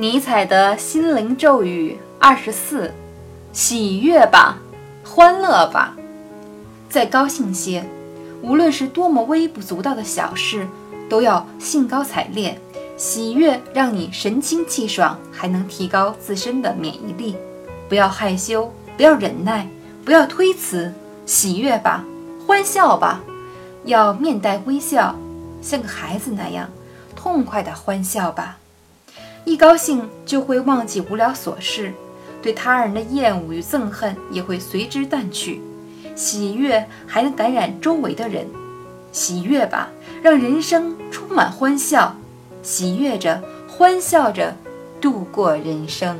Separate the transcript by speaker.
Speaker 1: 尼采的心灵咒语二十四：喜悦吧，欢乐吧，再高兴些。无论是多么微不足道的小事，都要兴高采烈。喜悦让你神清气爽，还能提高自身的免疫力。不要害羞，不要忍耐，不要推辞，喜悦吧，欢笑吧，要面带微笑，像个孩子那样痛快的欢笑吧。一高兴就会忘记无聊琐事，对他人的厌恶与憎恨也会随之淡去。喜悦还能感染周围的人，喜悦吧，让人生充满欢笑，喜悦着，欢笑着，度过人生。